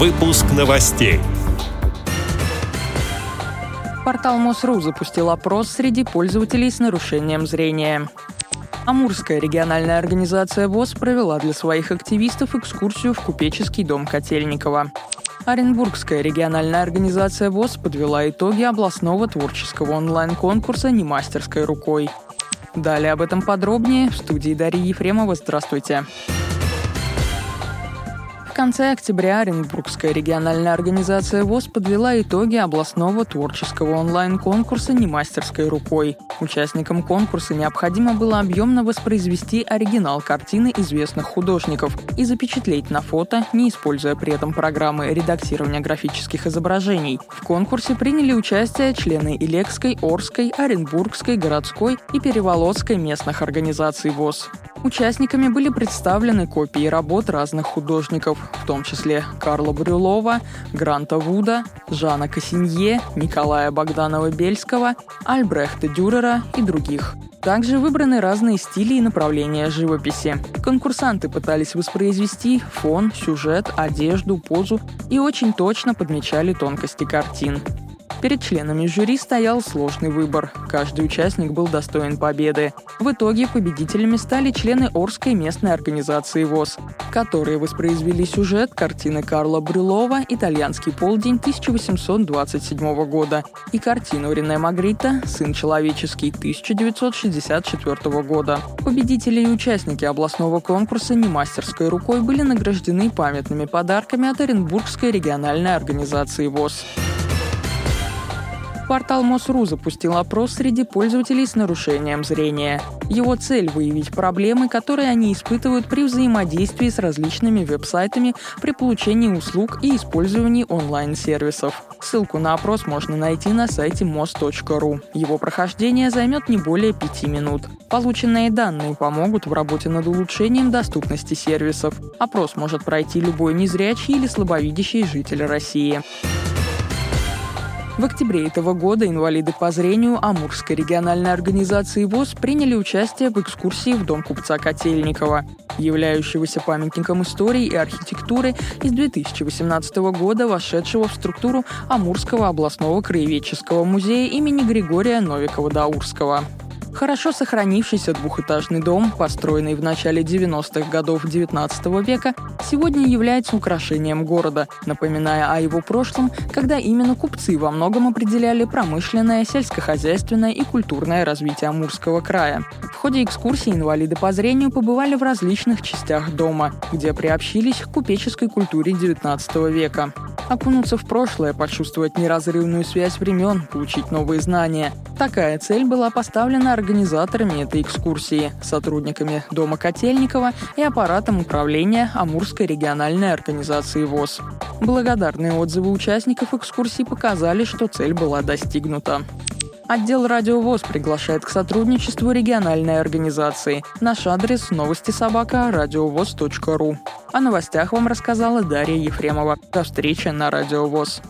Выпуск новостей. Портал МОСРУ запустил опрос среди пользователей с нарушением зрения. Амурская региональная организация ВОЗ провела для своих активистов экскурсию в купеческий дом Котельникова. Оренбургская региональная организация ВОЗ подвела итоги областного творческого онлайн-конкурса «Не мастерской рукой». Далее об этом подробнее в студии Дарьи Ефремова. Здравствуйте. Здравствуйте конце октября Оренбургская региональная организация ВОЗ подвела итоги областного творческого онлайн-конкурса «Не мастерской рукой». Участникам конкурса необходимо было объемно воспроизвести оригинал картины известных художников и запечатлеть на фото, не используя при этом программы редактирования графических изображений. В конкурсе приняли участие члены Илекской, Орской, Оренбургской, городской и Переволодской местных организаций ВОЗ. Участниками были представлены копии работ разных художников, в том числе Карла Брюлова, Гранта Вуда, Жана Кассинье, Николая Богданова-Бельского, Альбрехта Дюрера и других. Также выбраны разные стили и направления живописи. Конкурсанты пытались воспроизвести фон, сюжет, одежду, позу и очень точно подмечали тонкости картин. Перед членами жюри стоял сложный выбор. Каждый участник был достоин победы. В итоге победителями стали члены Орской местной организации ВОЗ, которые воспроизвели сюжет картины Карла Брюлова «Итальянский полдень» 1827 года и картину Рене Магрита «Сын человеческий» 1964 года. Победители и участники областного конкурса «Не мастерской рукой» были награждены памятными подарками от Оренбургской региональной организации ВОЗ. Портал МОСРУ запустил опрос среди пользователей с нарушением зрения. Его цель – выявить проблемы, которые они испытывают при взаимодействии с различными веб-сайтами при получении услуг и использовании онлайн-сервисов. Ссылку на опрос можно найти на сайте mos.ru. Его прохождение займет не более пяти минут. Полученные данные помогут в работе над улучшением доступности сервисов. Опрос может пройти любой незрячий или слабовидящий житель России. В октябре этого года инвалиды по зрению Амурской региональной организации ВОЗ приняли участие в экскурсии в дом купца Котельникова, являющегося памятником истории и архитектуры из 2018 года, вошедшего в структуру Амурского областного краеведческого музея имени Григория Новикова-Даурского. Хорошо сохранившийся двухэтажный дом, построенный в начале 90-х годов XIX века, сегодня является украшением города, напоминая о его прошлом, когда именно купцы во многом определяли промышленное, сельскохозяйственное и культурное развитие Амурского края. В ходе экскурсии инвалиды по зрению побывали в различных частях дома, где приобщились к купеческой культуре XIX века окунуться в прошлое, почувствовать неразрывную связь времен, получить новые знания. Такая цель была поставлена организаторами этой экскурсии, сотрудниками Дома Котельникова и аппаратом управления Амурской региональной организации ВОЗ. Благодарные отзывы участников экскурсии показали, что цель была достигнута. Отдел «Радиовоз» приглашает к сотрудничеству региональной организации. Наш адрес – новости собака радиовоз.ру. О новостях вам рассказала Дарья Ефремова. До встречи на «Радиовоз».